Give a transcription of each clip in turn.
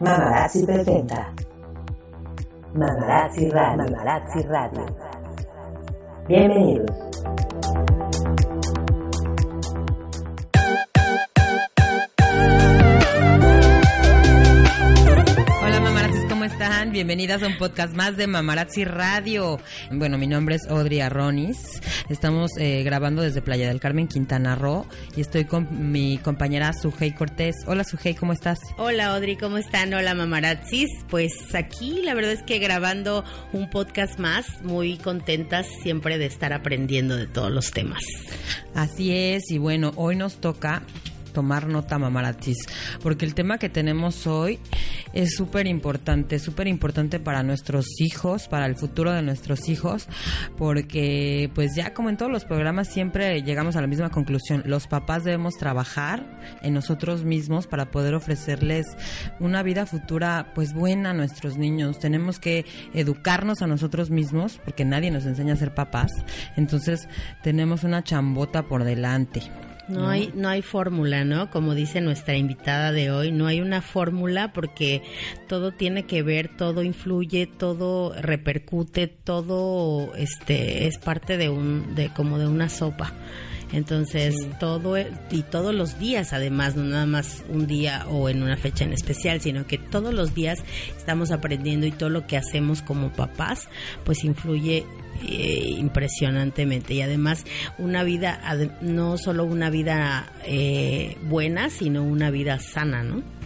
Mamarazzi presenta Mamarazzi Radio. Mamarazzi Radio. Bienvenidos. Están? Bienvenidas a un podcast más de Mamarazzi Radio. Bueno, mi nombre es Audrey Arronis. Estamos eh, grabando desde Playa del Carmen, Quintana Roo, y estoy con mi compañera Sujei Cortés. Hola Sujei, ¿cómo estás? Hola Audrey, ¿cómo están? Hola mamarazzis. Pues aquí la verdad es que grabando un podcast más, muy contentas siempre de estar aprendiendo de todos los temas. Así es, y bueno, hoy nos toca tomar nota mamarazzis, porque el tema que tenemos hoy es súper importante, súper importante para nuestros hijos, para el futuro de nuestros hijos, porque pues ya como en todos los programas siempre llegamos a la misma conclusión, los papás debemos trabajar en nosotros mismos para poder ofrecerles una vida futura pues buena a nuestros niños, tenemos que educarnos a nosotros mismos, porque nadie nos enseña a ser papás, entonces tenemos una chambota por delante. No, hay, no hay fórmula, ¿no? Como dice nuestra invitada de hoy, no hay una fórmula porque todo tiene que ver, todo influye, todo repercute, todo este es parte de un, de como de una sopa. Entonces, todo e- y todos los días, además, no nada más un día o en una fecha en especial, sino que todos los días estamos aprendiendo y todo lo que hacemos como papás, pues influye eh, impresionantemente. Y además una vida no solo una vida eh, buena sino una vida sana no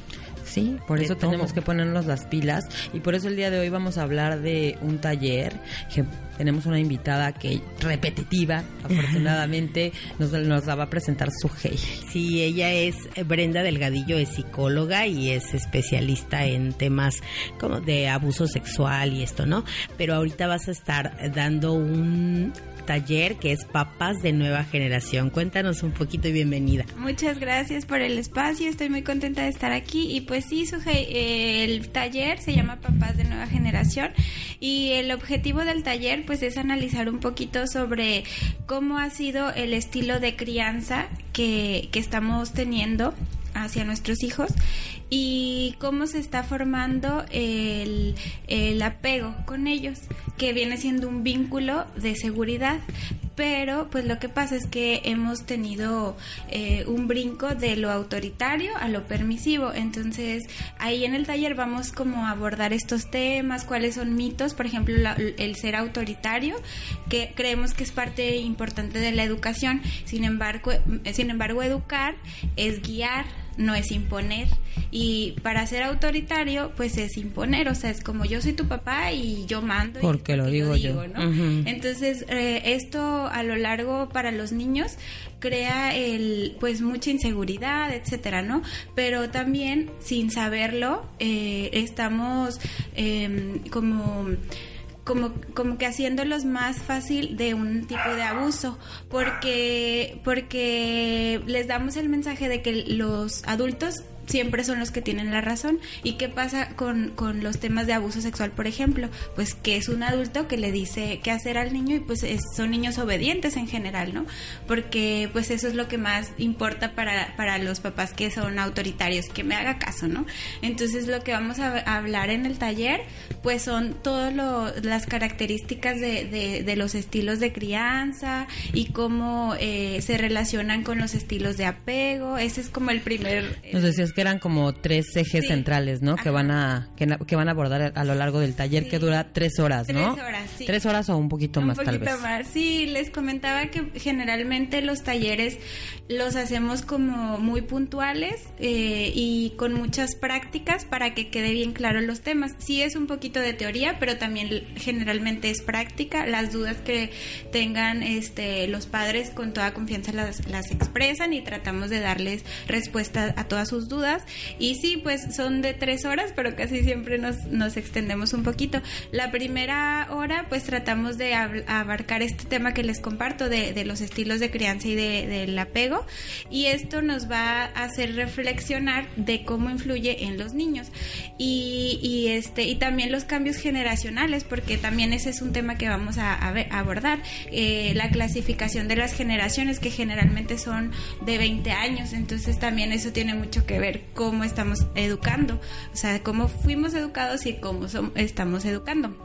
Sí, por De eso tenemos que ponernos las pilas. Y por eso el día de hoy vamos a hablar de un taller que tenemos una invitada que repetitiva, afortunadamente nos, nos la va a presentar su hey. sí ella es Brenda Delgadillo es psicóloga y es especialista en temas como de abuso sexual y esto no pero ahorita vas a estar dando un taller que es papás de nueva generación. Cuéntanos un poquito y bienvenida. Muchas gracias por el espacio, estoy muy contenta de estar aquí. Y pues sí, Sujei, eh, el taller se llama Papás de Nueva Generación y el objetivo del taller pues es analizar un poquito sobre cómo ha sido el estilo de crianza que, que estamos teniendo hacia nuestros hijos y cómo se está formando el, apego con ellos, que viene siendo un vínculo de seguridad. Pero pues lo que pasa es que hemos tenido eh, un brinco de lo autoritario a lo permisivo. Entonces ahí en el taller vamos como a abordar estos temas, cuáles son mitos, por ejemplo la- el ser autoritario, que creemos que es parte importante de la educación. Sin embargo, sin embargo educar es guiar, no es imponer. Y para ser autoritario, pues es imponer. O sea, es como yo soy tu papá y yo mando. y Porque lo digo yo. Entonces, eh, esto a lo largo para los niños crea el pues mucha inseguridad, etcétera, ¿no? Pero también sin saberlo eh, estamos em, como como, como que haciéndolos más fácil de un tipo de abuso, porque, porque les damos el mensaje de que los adultos siempre son los que tienen la razón. ¿Y qué pasa con, con los temas de abuso sexual, por ejemplo? Pues que es un adulto que le dice qué hacer al niño y pues es- son niños obedientes en general, ¿no? Porque pues eso es lo que más importa para, para los papás que son autoritarios, que me haga caso, ¿no? Entonces lo que vamos a, hablar en el taller pues son todas las características de, de- los estilos de crianza y cómo eh, se relacionan con los estilos de apego. Ese es como el primer... que eran como tres ejes Sí. centrales, ¿no? Que van a que, van a abordar a lo largo del taller Sí. que dura tres horas, ¿no? Tres horas, sí. Tres horas o un poquito Un más tal poquito vez. más. Sí, les comentaba que generalmente los talleres los hacemos como muy puntuales eh, y con muchas prácticas para que quede bien claro los temas. Sí es un poquito de teoría, pero también generalmente es práctica. Las dudas que tengan este, los padres con toda confianza las, las expresan y tratamos de darles respuesta a todas sus dudas. Y sí, pues son de tres horas, pero casi siempre nos, nos extendemos un poquito. La primera hora, pues tratamos de abarcar este tema que les comparto de, de los estilos de crianza y de- del apego. Y esto nos va a hacer reflexionar de cómo influye en los niños. Y, este, y también los cambios generacionales, porque también ese es un tema que vamos a abordar. Eh, la clasificación de las generaciones, que generalmente son de 20 años. Entonces también eso tiene mucho que ver cómo estamos educando, o sea, cómo fuimos educados y cómo estamos educando.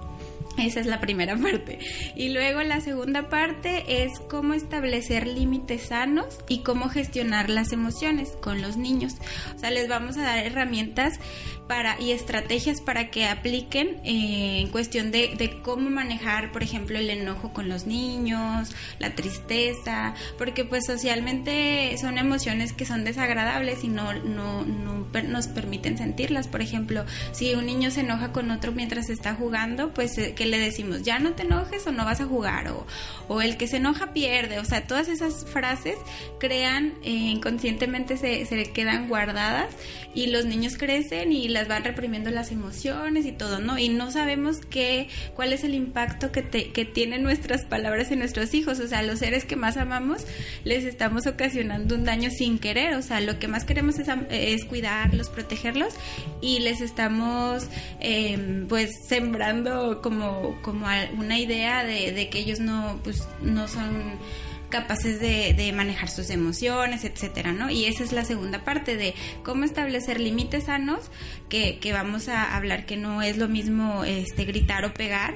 Esa es la primera parte. Y luego la segunda parte es cómo establecer límites sanos y cómo gestionar las emociones con los niños. O sea, les vamos a dar herramientas para y estrategias para que apliquen eh, en cuestión de, de, cómo manejar, por ejemplo, el enojo con los niños, la tristeza, porque pues socialmente son emociones que son desagradables y no, no, no nos permiten sentirlas. Por ejemplo, si un niño se enoja con otro mientras está jugando, pues eh, que le decimos, ya no te enojes o no vas a jugar, o, o el que se enoja pierde, o sea, todas esas frases crean, eh, inconscientemente se, se quedan guardadas y los niños crecen y las van reprimiendo las emociones y todo, ¿no? Y no sabemos qué, cuál es el impacto que, que tienen nuestras palabras en nuestros hijos, o sea, los seres que más amamos les estamos ocasionando un daño sin querer, o sea, lo que más queremos es, es cuidarlos, protegerlos y les estamos eh, pues sembrando como, como una idea de, de que ellos no, pues, no son capaces de, manejar sus emociones, etcétera, ¿no? Y esa es la segunda parte de cómo establecer límites sanos, que, que vamos a hablar que no es lo mismo este gritar o pegar.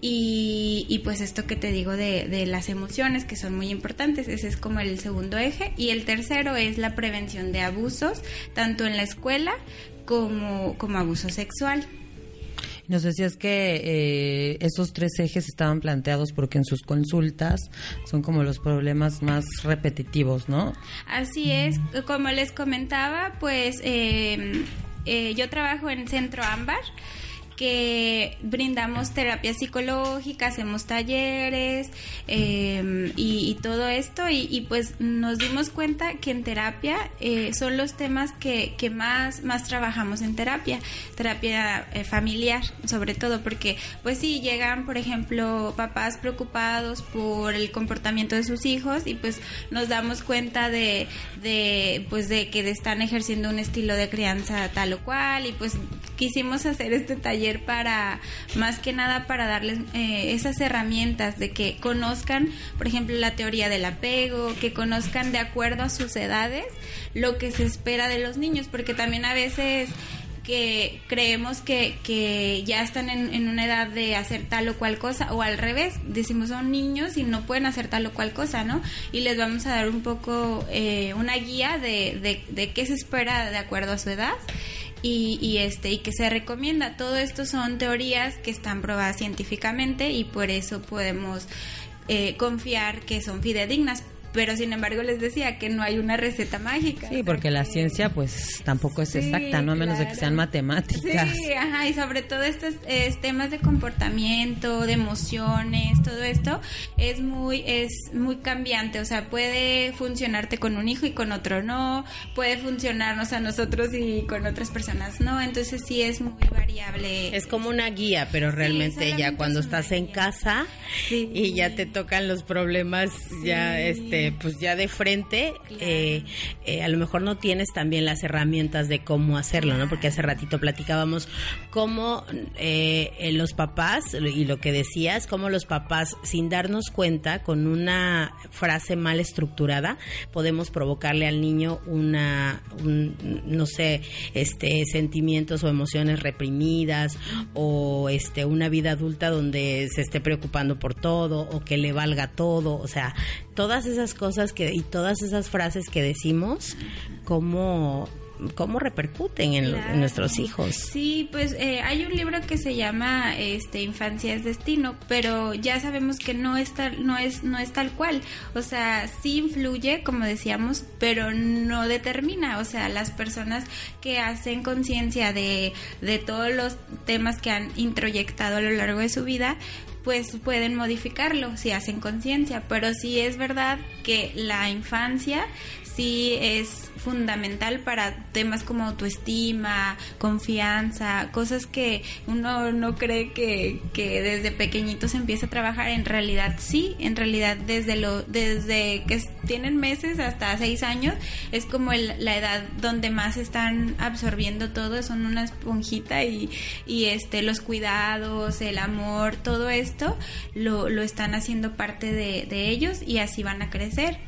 Y, y, pues esto que te digo de, de, las emociones que son muy importantes, ese es como el segundo eje. Y el tercero es la prevención de abusos, tanto en la escuela como, como abuso sexual. Nos decías que eh, esos tres ejes estaban planteados porque en sus consultas son como los problemas más repetitivos, ¿no? Así es, como les comentaba, pues eh, eh, yo trabajo en Centro Ámbar que brindamos terapia psicológica, hacemos talleres em, y, todo esto y, pues nos dimos cuenta que en terapia eh, son los temas que, que, más, más trabajamos en terapia, terapia eh, familiar sobre todo porque pues sí llegan por ejemplo papás preocupados por el comportamiento de sus hijos y pues nos damos cuenta de, de pues de que están ejerciendo un estilo de crianza tal o cual y pues quisimos hacer este taller para, más que nada, para darles eh, esas herramientas de que conozcan, por ejemplo, la teoría del apego, que conozcan de acuerdo a sus edades lo que se espera de los niños, porque también a veces que creemos que, que ya están en, una edad de hacer tal o cual cosa, o al revés, decimos son niños y no pueden hacer tal o cual cosa, ¿no? Y les vamos a dar un poco eh, una guía de, de, de qué se espera de acuerdo a su edad y, este y que se recomienda. Todo esto son teorías que están probadas científicamente y por eso podemos eh, confiar que son fidedignas pero sin embargo les decía que no hay una receta mágica. Sí, porque la ciencia pues tampoco es exacta, no a menos de que sean matemáticas. Sí, ajá, y sobre todo estos temas de comportamiento, de emociones, todo esto es muy es muy cambiante, o sea, puede funcionarte con un hijo y con otro no, puede funcionarnos a nosotros y con otras personas no, entonces sí es muy variable. Es como una guía, pero realmente ya cuando estás en casa y ya te tocan los problemas ya este pues ya de frente, eh, eh, a lo mejor no tienes también las herramientas de cómo hacerlo, ¿no? Porque hace ratito platicábamos cómo eh, los papás, y lo que decías, cómo los papás, sin darnos cuenta, con una frase mal estructurada, podemos provocarle al niño una, no sé, este, sentimientos o emociones reprimidas, o este, una vida adulta donde se esté preocupando por todo, o que le valga todo, o sea, todas esas cosas que y todas esas frases que decimos, cómo cómo repercuten en, nuestros hijos. Sí, pues eh, hay un libro que se llama este Infancia es destino, pero ya sabemos que no es tal, no es no es tal cual. O sea, sí influye, como decíamos, pero no determina. O sea, las personas que hacen conciencia de, de todos los temas que han introyectado a lo largo de su vida, pues pueden modificarlo si hacen conciencia, pero sí es verdad que la infancia sí es fundamental para temas como autoestima, confianza, cosas que uno no cree que, que desde pequeñito se empieza a trabajar. En realidad sí, en realidad desde, lo, desde que tienen meses hasta seis años es como la edad donde más están absorbiendo todo, son una esponjita y, y este, los cuidados, el amor, todo esto lo, lo están haciendo parte de, de ellos y así van a crecer.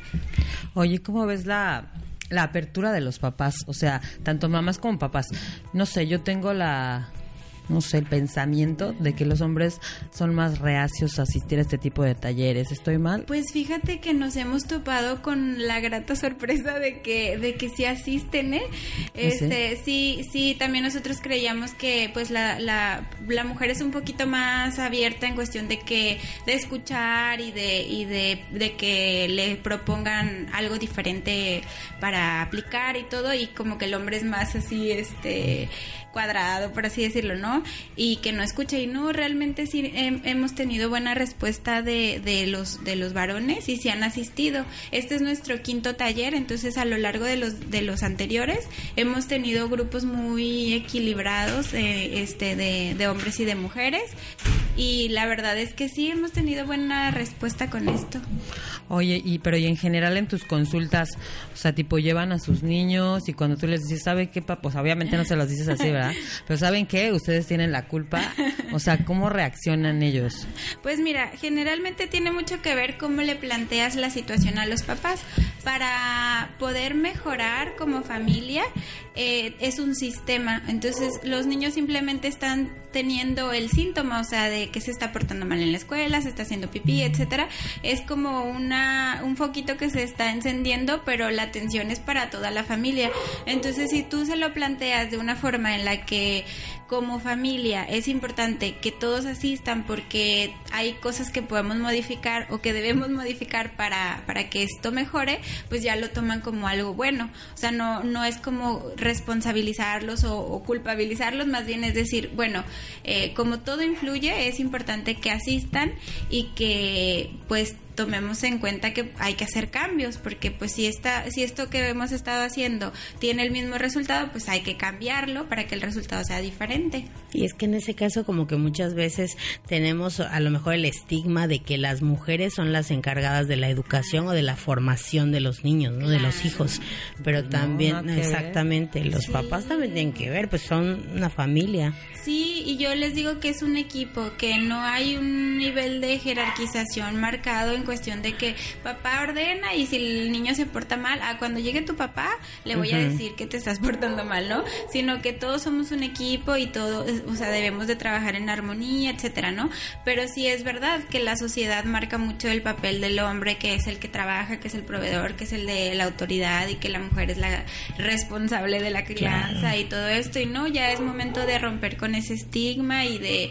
Oye, ¿cómo ves la la apertura de los papás, o sea, tanto mamás como papás. No sé, yo tengo la no sé, el pensamiento de que los hombres son más reacios a asistir a este tipo de talleres. ¿Estoy mal? Pues fíjate que nos hemos topado con la grata sorpresa de que, de que sí asisten, ¿eh? ¿Ah, Este, sí, sí, también nosotros creíamos que pues la, la, la mujer es un poquito más abierta en cuestión de que, de escuchar y de, y de, de que le propongan algo diferente para aplicar y todo, y como que el hombre es más así, este, cuadrado, por así decirlo, ¿no? Y que no escucha y no, realmente sí hem- hemos tenido buena respuesta de, de los de los varones y sí han asistido. Este es nuestro quinto taller, entonces a lo largo de los de los anteriores hemos tenido grupos muy equilibrados eh, este de, de hombres y de mujeres y la verdad es que sí hemos tenido buena respuesta con esto. Oye, y pero y en general en tus consultas, o sea, tipo llevan a sus niños y cuando tú les dices, ¿sabe qué? Pues obviamente no se los dices así, ¿verdad? Pero ¿saben qué? Ustedes tienen la culpa. O sea, ¿cómo reaccionan ellos? Pues mira, generalmente tiene mucho que ver cómo le planteas la situación a los papás. Para poder mejorar como familia eh, es un sistema. Entonces los niños simplemente están teniendo el síntoma, o sea, de que se está portando mal en la escuela, se está haciendo pipí, etcétera. Es como una un foquito que se está encendiendo, pero la atención es para toda la familia. Entonces, si tú se lo planteas de una forma en la que como familia es importante que todos asistan porque hay cosas que podemos modificar o que debemos modificar para, para que esto mejore, pues ya lo toman como algo bueno. O sea, no, no es como responsabilizarlos o, o culpabilizarlos, más bien es decir, bueno, eh, como todo influye, es importante que asistan y que pues tomemos en cuenta que hay que hacer cambios, porque pues si esta, si esto que hemos estado haciendo tiene el mismo resultado, pues hay que cambiarlo para que el resultado sea diferente. Y es que en ese caso como que muchas veces tenemos a lo mejor el estigma de que las mujeres son las encargadas de la educación o de la formación de los niños, ¿no? De los hijos. Pero No, también, ver. exactamente, los Sí. papás también tienen que ver, pues son una familia. Sí, y yo les digo que es un equipo, que no hay un nivel de jerarquización marcado en cuestión de que papá ordena y si el niño se porta mal, ah, cuando llegue tu papá le voy a decir que te estás portando mal, ¿no? Sino que todos somos un equipo y todo, es- o sea, debemos de trabajar en armonía, etcétera, ¿no? Pero sí es verdad que la sociedad marca mucho el papel del hombre, que es el que trabaja, que es el proveedor, que es el de la autoridad y que la mujer es la responsable de la crianza y todo esto y no, ya es momento de romper con ese estigma y de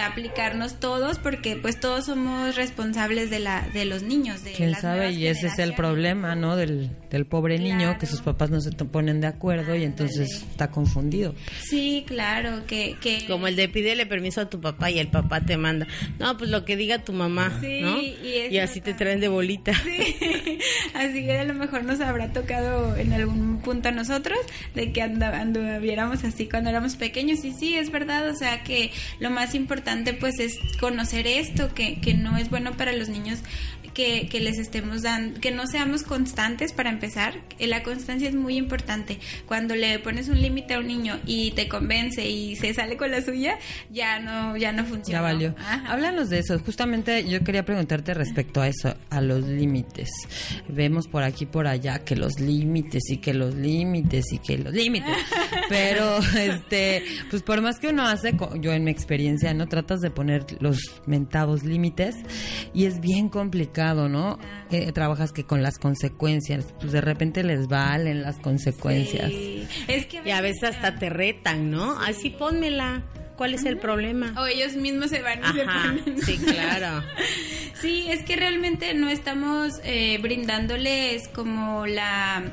aplicarnos todos porque pues todos somos responsables de la de los niños de ¿Quién las sabe? Y ese es el problema, ¿no? Del, del pobre niño, que sus papás no se ponen de acuerdo y entonces está confundido. Sí, claro, que, que Como el de pídele permiso a tu papá y el papá te manda. No, pues lo que diga tu mamá, Sí, ¿no? y así te traen de bolita. Sí, así que a lo mejor nos habrá tocado en algún punto a nosotros de que anda, anduviéramos así cuando éramos pequeños y sí, es verdad, o sea que lo más importante pues es conocer esto, que, que no es bueno para los niños que, que les estemos dando, que no seamos constantes para empezar, Eh, la constancia es muy importante, cuando le pones un límite a un niño y te convence y se sale con la suya, ya no, ya no funciona. Ya valió. Ajá. Háblanos de eso. Justamente yo quería preguntarte respecto a eso, a los límites. Vemos por aquí por allá que los límites y que los límites y que los límites. Pero este, pues por más que uno hace, yo en mi experiencia, no tratas de poner los mentados límites y es bien complicado, ¿no? Eh, trabajas que con las consecuencias, pues de repente les valen las consecuencias. Sí. Es que Y a veces hasta te retan, ¿no? Así pónmela. ¿Cuál es el problema? O ellos mismos se van y se Ajá, ponen. sí, claro. Sí, es que realmente no estamos eh, brindándoles como la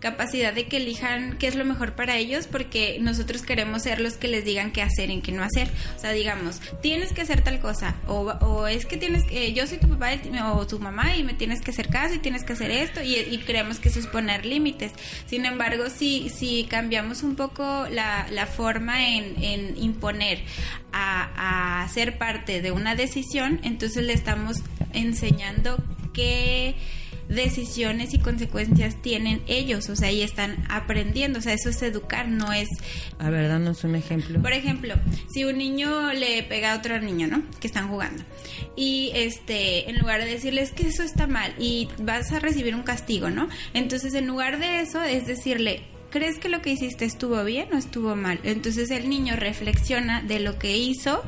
capacidad de que elijan qué es lo mejor para ellos porque nosotros queremos ser los que les digan qué hacer y qué no hacer. O sea, digamos, tienes que hacer tal cosa o, o es que tienes que, yo soy tu papá o tu mamá y me tienes que hacer caso y tienes que hacer esto y, y creemos que eso es poner límites. Sin embargo, si, si cambiamos un poco la, la forma en, en imponer a, a ser parte de una decisión, entonces le estamos enseñando qué decisiones y consecuencias tienen ellos, o sea, y están aprendiendo, o sea, eso es educar, no es... A ver, danos un ejemplo. Por ejemplo, si un niño le pega a otro niño, ¿no? Que están jugando. Y este, en lugar de decirles que eso está mal y vas a recibir un castigo, ¿no? Entonces, en lugar de eso, es decirle, ¿crees que lo que hiciste estuvo bien o estuvo mal? Entonces el niño reflexiona de lo que hizo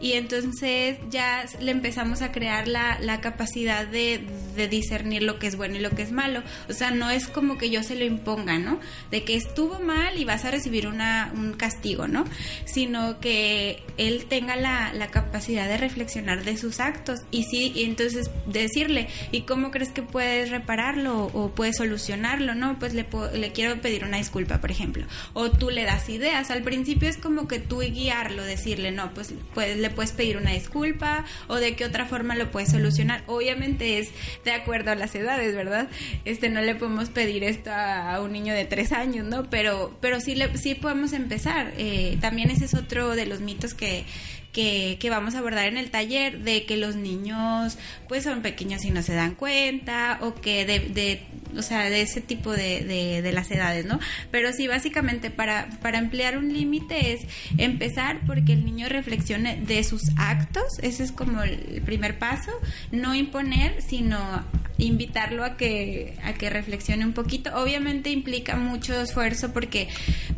y entonces ya le empezamos a crear la, la capacidad de, discernir lo que es bueno y lo que es malo. O sea, no es como que yo se lo imponga, ¿no? De que estuvo mal y vas a recibir una, un castigo, ¿no? Sino que él tenga la, la capacidad de reflexionar de sus actos y sí, y entonces decirle, ¿y cómo crees que puedes repararlo o puedes solucionarlo? No, pues le, le quiero pedir una disculpa, por ejemplo. O tú le das ideas. Al principio es como que tú guiarlo, decirle, no, pues, pues le puedes pedir una disculpa o de qué otra forma lo puedes solucionar. Obviamente es de acuerdo a las edades, ¿verdad? Este, no le podemos pedir esto a, un niño de tres años, ¿no? Pero, pero sí, le, sí podemos empezar. Eh, también ese es otro de los mitos que, que, que, vamos a abordar en el taller de que los niños pues son pequeños y no se dan cuenta o que de, de o sea de ese tipo de, de, de, las edades no pero sí básicamente para para emplear un límite es empezar porque el niño reflexione de sus actos. Ese es como el primer paso. No imponer sino invitarlo a que a que reflexione un poquito. Obviamente implica mucho esfuerzo porque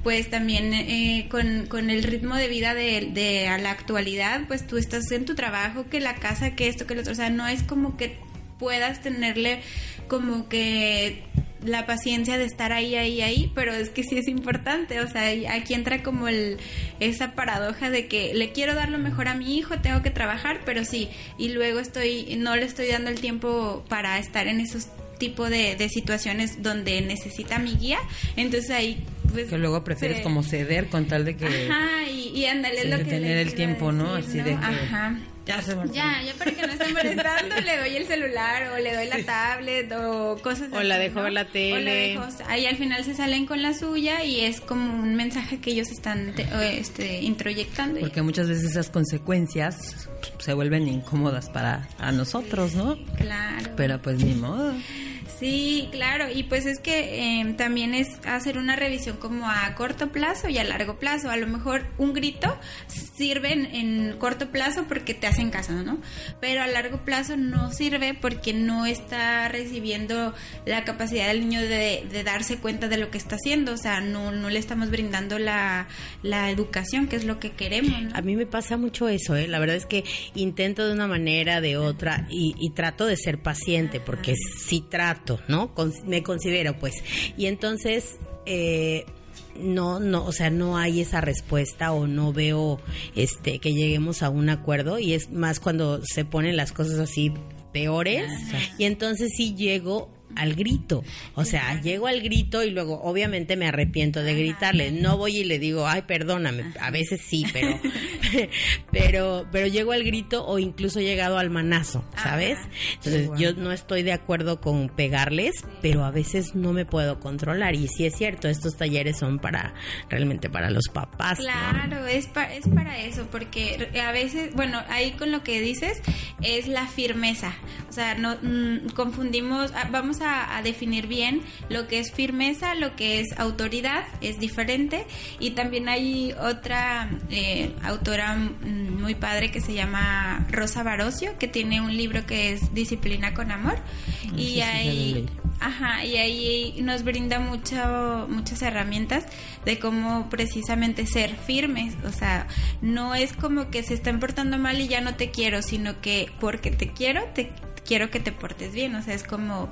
pues también eh, con, con el ritmo de vida de, a la actualidad pues tú estás en tu trabajo, que la casa, que esto, que lo otro, o sea, no es como que puedas tenerle como que la paciencia de estar ahí, ahí, ahí, pero es que sí es importante, o sea, aquí entra como el, esa paradoja de que le quiero dar lo mejor a mi hijo, tengo que trabajar, pero sí, y luego estoy, no le estoy dando el tiempo para estar en esos tipo de, de situaciones donde necesita mi guía, entonces ahí pues, que luego prefieres sí. como ceder con tal de que ajá y, y ándale lo que tener el tiempo no así ¿no? de que ajá ya se me ya, ya para que no esté molestando, le doy el celular o le doy la tablet o cosas o así. la dejo ¿no? ver la tele. O la dejo, ahí al final se salen con la suya y es como un mensaje que ellos están te, este, introyectando. Porque muchas veces esas consecuencias se vuelven incómodas para a nosotros, ¿no? Claro. Pero pues ni modo. Sí, claro, y pues es que eh, también es hacer una revisión como a corto plazo y a largo plazo. A lo mejor un grito sirve en, en, corto plazo porque te hacen caso, ¿no? Pero a largo plazo no sirve porque no está recibiendo la capacidad del niño de, de darse cuenta de lo que está haciendo. O sea, no, no le estamos brindando la, la educación, que es lo que queremos. ¿no? A mí me pasa mucho eso, ¿eh? La verdad es que intento de una manera, de otra, y, y trato de ser paciente porque sí trato ¿no? Con, me considero, pues. Y entonces, eh, no, no, o sea, no hay esa respuesta o no veo este que lleguemos a un acuerdo y es más cuando se ponen las cosas así peores y entonces sí llego al grito. O sea, llego al grito y luego obviamente me arrepiento de gritarle. No voy y le digo, ay, perdóname. A veces sí, pero pero pero llego al grito o incluso he llegado al manazo, ¿sabes? Entonces yo no estoy de acuerdo con pegarles, pero a veces no me puedo controlar. Y sí es cierto, estos talleres son para realmente para los papás. Claro, ¿no? es, pa es para eso, porque a veces, bueno, ahí con lo que dices es la firmeza. O sea, no mmm, confundimos, vamos a, a, definir bien lo que es firmeza, lo que es autoridad, es diferente. Y también hay otra eh, autora muy padre que se llama Rosa Barocio, que tiene un libro que es Disciplina con Amor. No y. Si Ajá, y ahí nos brinda mucho, muchas herramientas de cómo precisamente ser firmes. O sea, no es como que se estén portando mal y ya no te quiero, sino que porque te quiero, te quiero que te portes bien. O sea, es como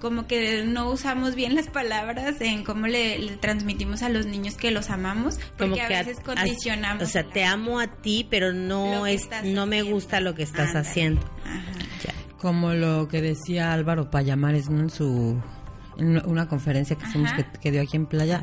como que no usamos bien las palabras en cómo le, le transmitimos a los niños que los amamos, porque como a veces a, condicionamos. O sea, te amo a ti, pero no es no me gusta lo que estás Anda. haciendo. Ajá. Ya. Como lo que decía Álvaro Payamares en su en una conferencia que hicimos que, que, dio aquí en Playa,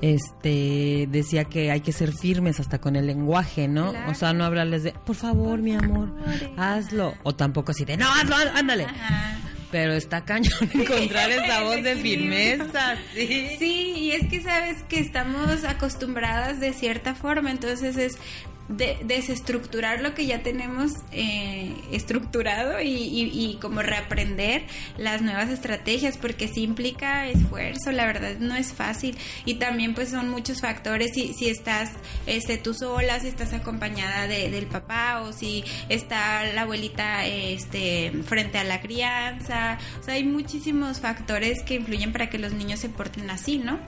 este decía que hay que ser firmes hasta con el lenguaje, ¿no? Claro. O sea, no hablarles de, por favor, mi amor, hazlo. O tampoco así de, no, hazlo, ándale. Ajá. Pero está cañón encontrar esa voz de firmeza, sí. Sí, y es que sabes que estamos acostumbradas de cierta forma, entonces es de, desestructurar lo que ya tenemos eh, estructurado y, como reaprender las nuevas estrategias porque sí implica esfuerzo, la verdad no es fácil. Y también pues son muchos factores. Si, si estás este, tú sola, si estás acompañada de, del papá o si está la abuelita este, frente a la crianza, hay muchísimos factores que influyen para que los niños se porten así, ¿no?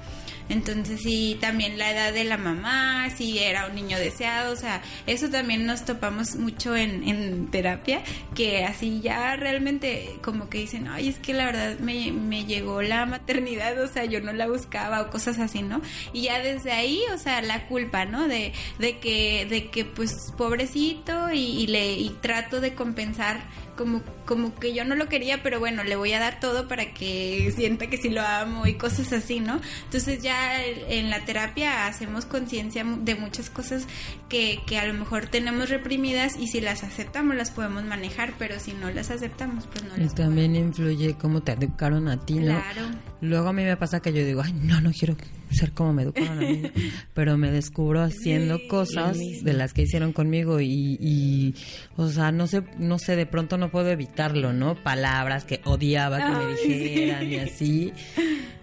Entonces, sí, también la edad de la mamá, si era un niño deseado, o sea, eso también nos topamos mucho en, en terapia, que así ya realmente como que dicen, ay, es que la verdad me, me llegó la maternidad, o sea, yo no la buscaba o cosas así, ¿no? Y ya desde ahí, o sea, la culpa, ¿no? De, de que, de que pues pobrecito y, y le y trato de compensar como, como que yo no lo quería, pero bueno, le voy a dar todo para que sienta que sí lo amo y cosas así, ¿no? Entonces ya en la terapia hacemos conciencia de muchas cosas que, que a lo mejor tenemos reprimidas y si las aceptamos las podemos manejar, pero si no las aceptamos, pues no Y las también influye cómo te educaron a ti, ¿no? Claro. Luego a mí me pasa que yo digo, ay, no, no quiero ser como me educaron a mí, pero me descubro haciendo cosas de las que hicieron conmigo y, y, o sea, no sé, no sé, de pronto no puedo evitarlo, ¿no? Palabras que odiaba que me sí. dijeran y así,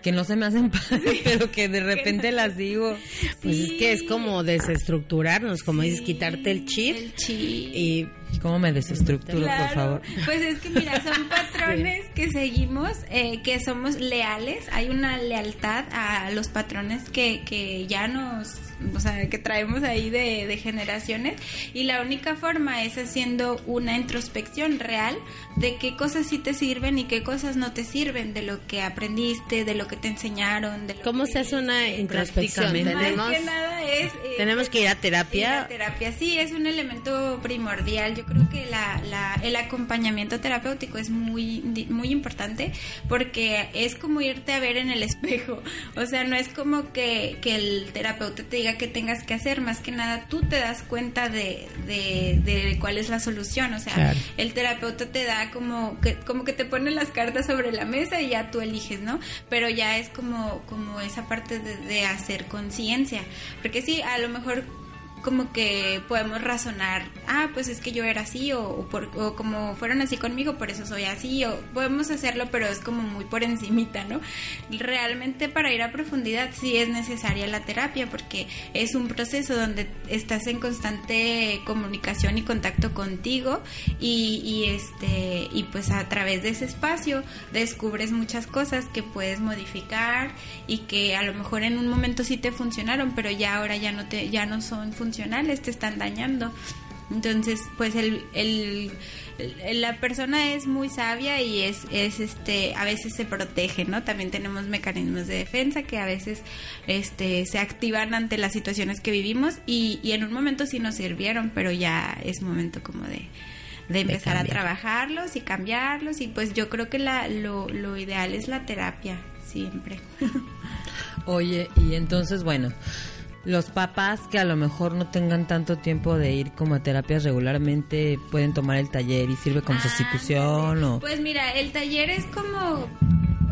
que no se me hacen padre, pero que de repente las digo. Pues es que es como desestructurarnos, como dices, quitarte el chip El chip. y ¿Y cómo me desestructuro, por favor? Pues es que mira, son patrones que seguimos, eh, que somos leales, hay una lealtad a los patrones que, que ya nos, o sea, que traemos ahí de, de generaciones y la única forma es haciendo una introspección real de qué cosas sí te sirven y qué cosas no te sirven, de lo que aprendiste, de lo que te enseñaron, de lo ¿Cómo que se hace una introspección? Tenemos, más que nada es... eh, tenemos que ir a terapia. la terapia sí es un elemento primordial. Yo creo que la, la- el acompañamiento terapéutico es muy, muy importante porque es como irte a ver en el espejo. O sea, no es como que, que el terapeuta te diga qué tengas que hacer. Más que nada, tú te das cuenta de, de, de cuál es la solución. O sea, Claro. el terapeuta te da como que, como que te pone las cartas sobre la mesa y ya tú eliges, ¿no? Pero ya es como, como esa parte de, de hacer conciencia. Porque sí, a lo mejor como que podemos razonar, ah, pues es que yo era así o, o por- o como fueron así conmigo, por eso soy así, o podemos hacerlo, pero es como muy por encimita, ¿no? Realmente para ir a profundidad sí es necesaria la terapia porque es un proceso donde estás en constante comunicación y contacto contigo y, y este y pues a través de ese espacio descubres muchas cosas que puedes modificar y que a lo mejor en un momento sí te funcionaron, pero ya ahora ya no te ya no son funcionales, te están dañando. Entonces, pues el, el- la persona es muy sabia y es, es este, a veces se protege, ¿no? También tenemos mecanismos de defensa que a veces este, se activan ante las situaciones que vivimos y, y en un momento sí nos sirvieron, pero ya es momento como de, de empezar a trabajarlos y cambiarlos y pues yo creo que la, lo, lo ideal es la terapia, siempre. Oye, y entonces, bueno, los papás que a lo mejor no tengan tanto tiempo de ir como a terapias regularmente pueden tomar el taller y sirve como Ah, sustitución o... Pues mira, el taller es como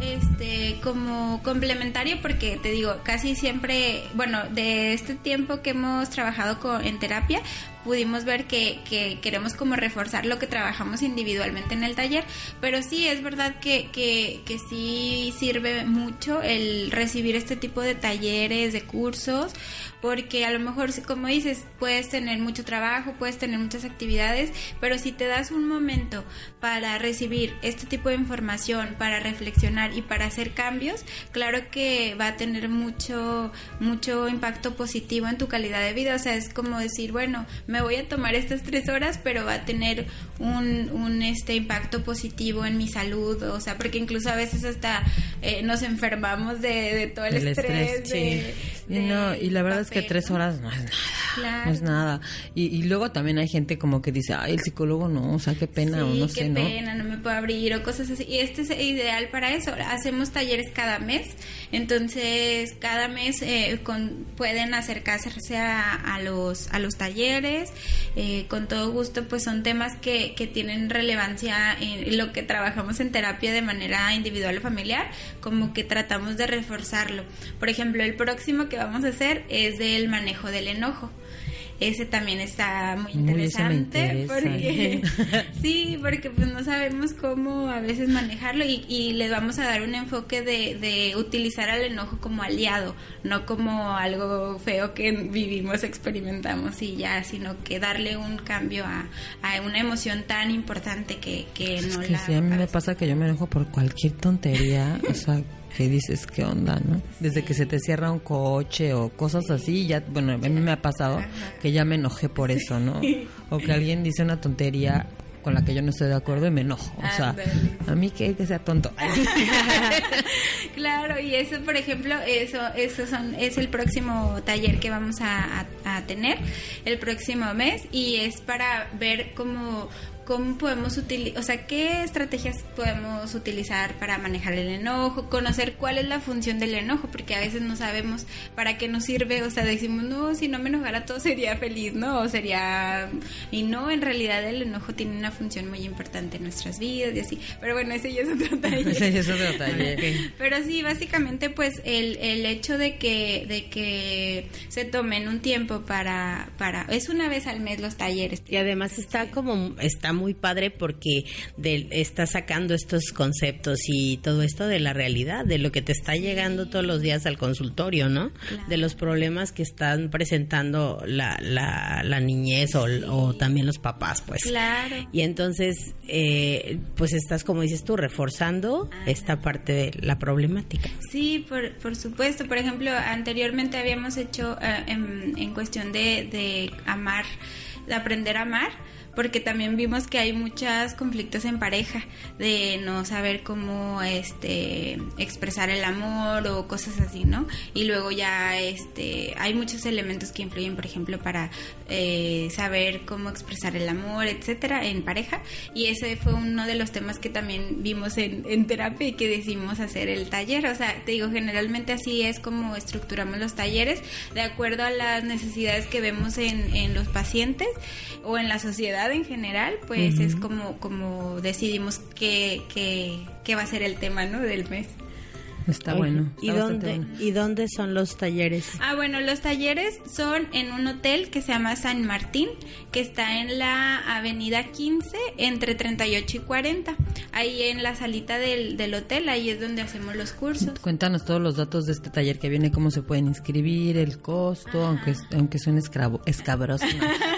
este como complementario porque te digo, casi siempre, bueno, de este tiempo que hemos trabajado con, en terapia, pudimos ver que, que queremos como reforzar lo que trabajamos individualmente en el taller, pero sí es verdad que, que, que sí sirve mucho el recibir este tipo de talleres, de cursos, porque a lo mejor, como dices, puedes tener mucho trabajo, puedes tener muchas actividades, pero si te das un momento para recibir este tipo de información, para reflexionar y para hacer cambios, claro que va a tener mucho, mucho impacto positivo en tu calidad de vida. O sea, es como decir, bueno, me voy a tomar estas tres horas, pero va a tener un, un este impacto positivo en mi salud. O sea, porque incluso a veces hasta eh, nos enfermamos de, de todo el, El estrés. estrés, de- Y no, del y la verdad es que papel, tres ¿no? horas no es nada. Claro. No es nada. Y, y luego también hay gente como que dice, ay, el psicólogo no, o sea, qué pena, o Sí, no qué sé, ¿no? pena, no me puedo abrir o cosas así. Y este es ideal para eso. Hacemos talleres cada mes, entonces cada mes eh, con, pueden acercarse a, a los a los talleres. eh, con todo gusto, pues son temas que, que tienen relevancia en lo que trabajamos en terapia de manera individual o familiar, como que tratamos de reforzarlo. Por ejemplo, el próximo que vamos a hacer es del manejo del enojo. ese también está muy interesante interesa. porque sí, porque pues no sabemos cómo a veces manejarlo y, y les vamos a dar un enfoque de, de utilizar al enojo como aliado, no como algo feo que vivimos, experimentamos y ya, sino que darle un cambio a, a una emoción tan importante que, que Es no que la... sí, a mí me pasa que yo me enojo por cualquier tontería, o sea, que dices, ¿qué onda, no? Desde que se te cierra un coche o cosas así, ya, bueno, a mí me ha pasado que ya me enojé por eso, ¿no? O que alguien dice una tontería con la que yo no estoy de acuerdo y me enojo, o sea, a mí que que sea tonto. Claro, y eso, por ejemplo, eso, eso son, es el próximo taller que vamos a, a- a tener el próximo mes y es para ver cómo, cómo podemos utilizar, o sea, qué estrategias podemos utilizar para manejar el enojo, conocer cuál es la función del enojo, porque a veces no sabemos para qué nos sirve, o sea, decimos, no, si no me enojara todo sería feliz, ¿no? O sería, y no, en realidad el enojo tiene una función muy importante en nuestras vidas y así, pero bueno, ese ya es otro taller. Ese ya es otro taller. Pero sí, básicamente pues el, el hecho de que, de que se tomen un tiempo para, para, es una vez al mes los talleres. Y además está como, está muy padre porque de- está sacando estos conceptos y todo esto de la realidad, de lo que te está llegando todos los días al consultorio, ¿no? Claro. De los problemas que están presentando la, la, la niñez o, o también los papás, pues. Claro. Y entonces, eh, pues estás, como dices tú, reforzando esta parte de la problemática. Sí, por, por supuesto. Por ejemplo, anteriormente habíamos hecho eh, en, en cuestión de, de amar, de aprender a amar, porque también vimos que hay muchos conflictos en pareja, de no saber cómo este expresar el amor o cosas así, ¿no? Y luego ya este hay muchos elementos que influyen, por ejemplo, para eh, saber cómo expresar el amor, etcétera, en pareja. Y ese fue uno de los temas que también vimos en, en terapia y que decidimos hacer el taller. O sea, te digo, generalmente así es como estructuramos los talleres, de acuerdo a las necesidades que vemos en, en los pacientes o en la sociedad en general, pues es como, como decidimos qué, qué, qué va a ser el tema, ¿no? Del mes. Está bueno. ¿Y está dónde, bueno. ¿Y dónde son los talleres? Ah, bueno, los talleres son en un hotel que se llama San Martín, que está en la avenida 15, entre 38 y 40. Ahí en la salita del, del hotel, ahí es donde hacemos los cursos. Cuéntanos todos los datos de este taller que viene, cómo se pueden inscribir, el costo, aunque aunque suene escravo, escabroso.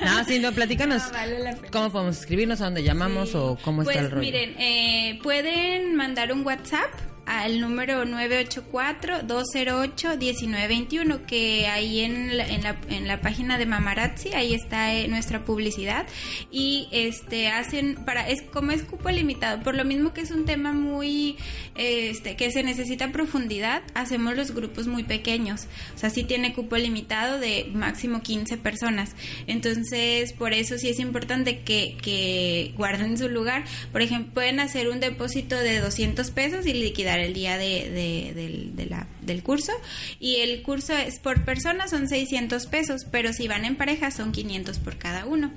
No, sí, no, platícanos. No, vale la pena. ¿Cómo podemos inscribirnos? ¿A dónde llamamos? ¿O cómo pues, está el rollo? miren, eh, pueden mandar un WhatsApp al número 984-208-1921, que ahí en la, en, la, en la página de Mamarazzi, ahí está eh, nuestra publicidad. Y este hacen, para es como es cupo limitado, por lo mismo que es un tema muy, este que se necesita profundidad, hacemos los grupos muy pequeños. O sea, sí tiene cupo limitado de máximo 15 personas. Entonces, por eso sí es importante que, que guarden su lugar. Por ejemplo, pueden hacer un depósito de 200 pesos y liquidar el día de, de- del, de la- del curso. Y el curso es por persona, son 600 pesos, pero si van en pareja son 500 por cada uno.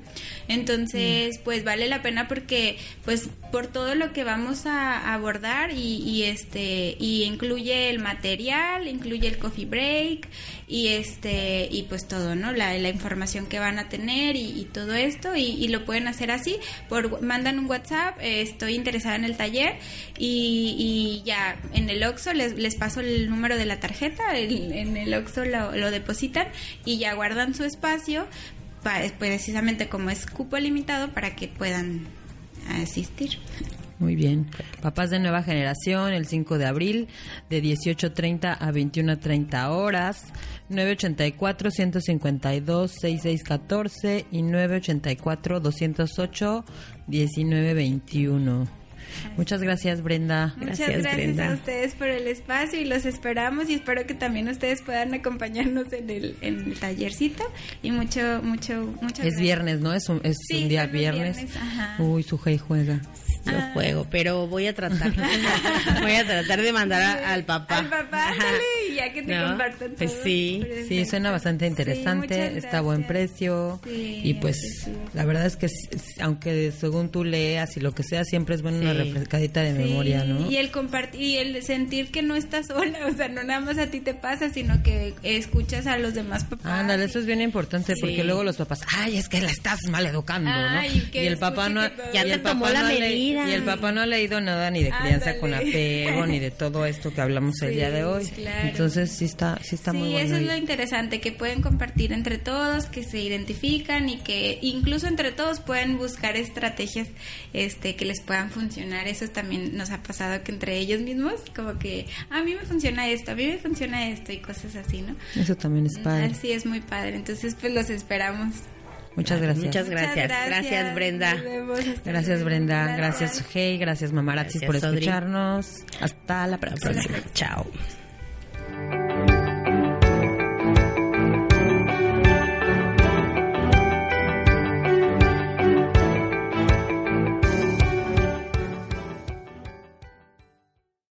Entonces, pues vale la pena porque, pues, por todo lo que vamos a abordar y, y este, y incluye el material, incluye el coffee break y este, y pues todo, ¿no? La, la información que van a tener y, y todo esto y, y lo pueden hacer así, por mandan un WhatsApp, eh, estoy interesada en el taller y, y ya en el Oxxo les, les paso el número de la tarjeta, el- en el Oxxo lo, lo depositan y ya guardan su espacio, pa- precisamente como es cupo limitado para que puedan asistir. Muy bien. Papás de nueva generación, el 5 de abril, de 18.30 a 21.30 horas. 984-152-6614 y 984-208-1921. Muchas gracias, Brenda. Muchas Gracias, gracias Brenda. a ustedes por el espacio y los esperamos y espero que también ustedes puedan acompañarnos en el, en el tallercito y mucho, mucho, muchas Es gracias. viernes, ¿no? Es un, es Sí, un día viernes. viernes. Uy, su y juega. Yo Ah. juego, pero voy a tratar. voy a tratar de mandar a- al papá. Al papá, ándale, ya que te ¿No? compartan Pues todo. sí, Sí, suena bastante interesante, está a buen precio Sí, y pues la verdad es que aunque según tú leas y lo que sea, siempre es bueno una refrescadita de Sí, memoria, ¿no? Y el compartir y el sentir que no estás sola, o sea, no nada más a ti te pasa, sino que escuchas a los demás papás. Ándale, eso es bien importante Sí. porque luego los papás, ay, es que la estás mal educando, Ay, ¿no? Y el papá no, Ya y te el tomó papá la no y el papá no ha leído nada ni de crianza con apego ni de todo esto que hablamos el día de hoy. claro. Entonces sí está, sí está sí, muy bueno. eso es lo interesante, que pueden compartir entre todos, que se identifican y que incluso entre todos pueden buscar estrategias este que les puedan funcionar. Eso también nos ha pasado que entre ellos mismos, como que a mí me funciona esto, a mí me funciona esto y cosas así, ¿no? Eso también es padre. Así es muy padre. Entonces, pues los esperamos. Muchas gracias. Muchas gracias. Gracias, Brenda. Nos vemos. Hasta Gracias. Brenda, gracias Hey, gracias Mamarazzis Gracias, por escucharnos. Hasta la próxima. Chao.